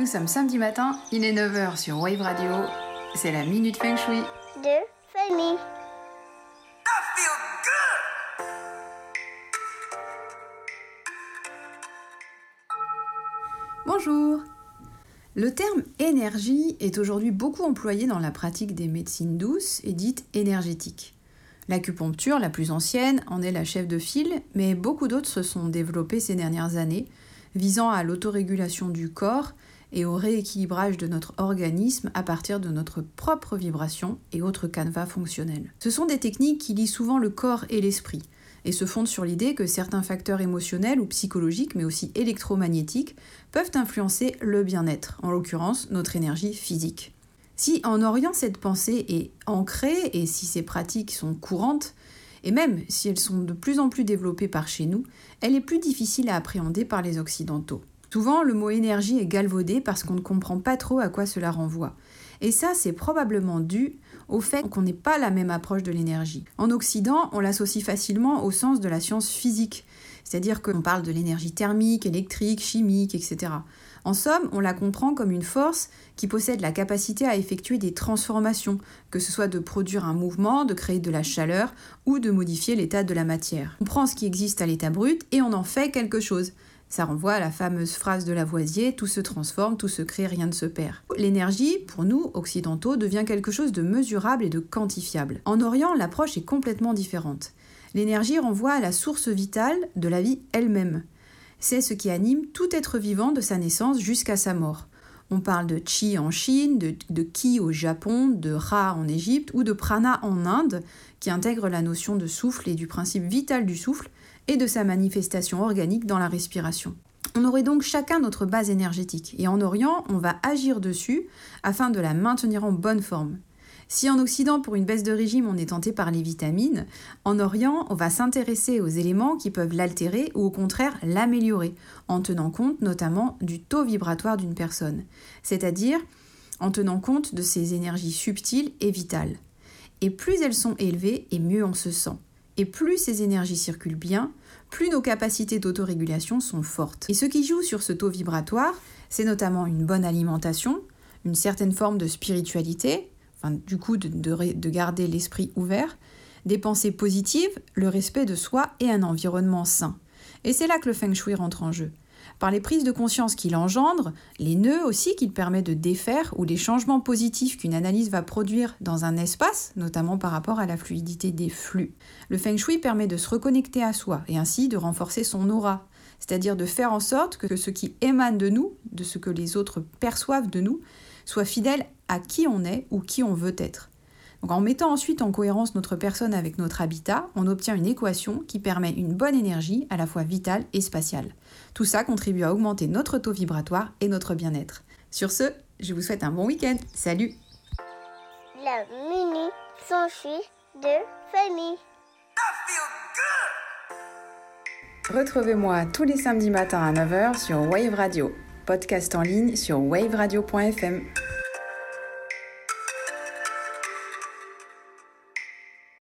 Nous sommes samedi matin, il est 9h sur Wave Radio. C'est la Minute Feng Shui. de. Bonjour Le terme énergie est aujourd'hui beaucoup employé dans la pratique des médecines douces et dites énergétiques. L'acupuncture, la plus ancienne, en est la chef de file, mais beaucoup d'autres se sont développées ces dernières années, visant à l'autorégulation du corps et au rééquilibrage de notre organisme à partir de notre propre vibration et autres canevas fonctionnels. Ce sont des techniques qui lient souvent le corps et l'esprit et se fondent sur l'idée que certains facteurs émotionnels ou psychologiques, mais aussi électromagnétiques, peuvent influencer le bien-être, en l'occurrence notre énergie physique. Si en Orient cette pensée est ancrée et si ces pratiques sont courantes, et même si elles sont de plus en plus développées par chez nous, elle est plus difficile à appréhender par les Occidentaux. Souvent, le mot énergie est galvaudé parce qu'on ne comprend pas trop à quoi cela renvoie. Et ça, c'est probablement dû au fait qu'on n'ait pas la même approche de l'énergie. En Occident, on l'associe facilement au sens de la science physique, c'est-à-dire qu'on parle de l'énergie thermique, électrique, chimique, etc. En somme, on la comprend comme une force qui possède la capacité à effectuer des transformations, que ce soit de produire un mouvement, de créer de la chaleur ou de modifier l'état de la matière. On prend ce qui existe à l'état brut et on en fait quelque chose. Ça renvoie à la fameuse phrase de Lavoisier tout se transforme, tout se crée, rien ne se perd. L'énergie, pour nous, occidentaux, devient quelque chose de mesurable et de quantifiable. En Orient, l'approche est complètement différente. L'énergie renvoie à la source vitale de la vie elle-même. C'est ce qui anime tout être vivant de sa naissance jusqu'à sa mort. On parle de chi en Chine, de, de, ki au Japon, de ra en Égypte ou de prana en Inde, qui intègre la notion de souffle et du principe vital du souffle, et de sa manifestation organique dans la respiration. On aurait donc chacun notre base énergétique, et en Orient, on va agir dessus afin de la maintenir en bonne forme. Si en Occident, pour une baisse de régime, on est tenté par les vitamines, en Orient, on va s'intéresser aux éléments qui peuvent l'altérer ou au contraire l'améliorer, en tenant compte notamment du taux vibratoire d'une personne, c'est-à-dire en tenant compte de ses énergies subtiles et vitales. Et plus elles sont élevées, et mieux on se sent. Et plus ces énergies circulent bien, plus nos capacités d'autorégulation sont fortes. Et ce qui joue sur ce taux vibratoire, c'est notamment une bonne alimentation, une certaine forme de spiritualité, du coup de, de, de garder l'esprit ouvert, des pensées positives, le respect de soi et un environnement sain. Et c'est là que le feng shui rentre en jeu par les prises de conscience qu'il engendre, les nœuds aussi qu'il permet de défaire ou les changements positifs qu'une analyse va produire dans un espace, notamment par rapport à la fluidité des flux. Le feng shui permet de se reconnecter à soi et ainsi de renforcer son aura, c'est-à-dire de faire en sorte que ce qui émane de nous, de ce que les autres perçoivent de nous, soit fidèle à qui on est ou qui on veut être. Donc en mettant ensuite en cohérence notre personne avec notre habitat, on obtient une équation qui permet une bonne énergie à la fois vitale et spatiale. Tout ça contribue à augmenter notre taux vibratoire et notre bien-être. Sur ce, je vous souhaite un bon week-end. Salut La minute s'enfuit de famille. Retrouvez-moi tous les samedis matins à 9h sur Wave Radio, podcast en ligne sur waveradio.fm.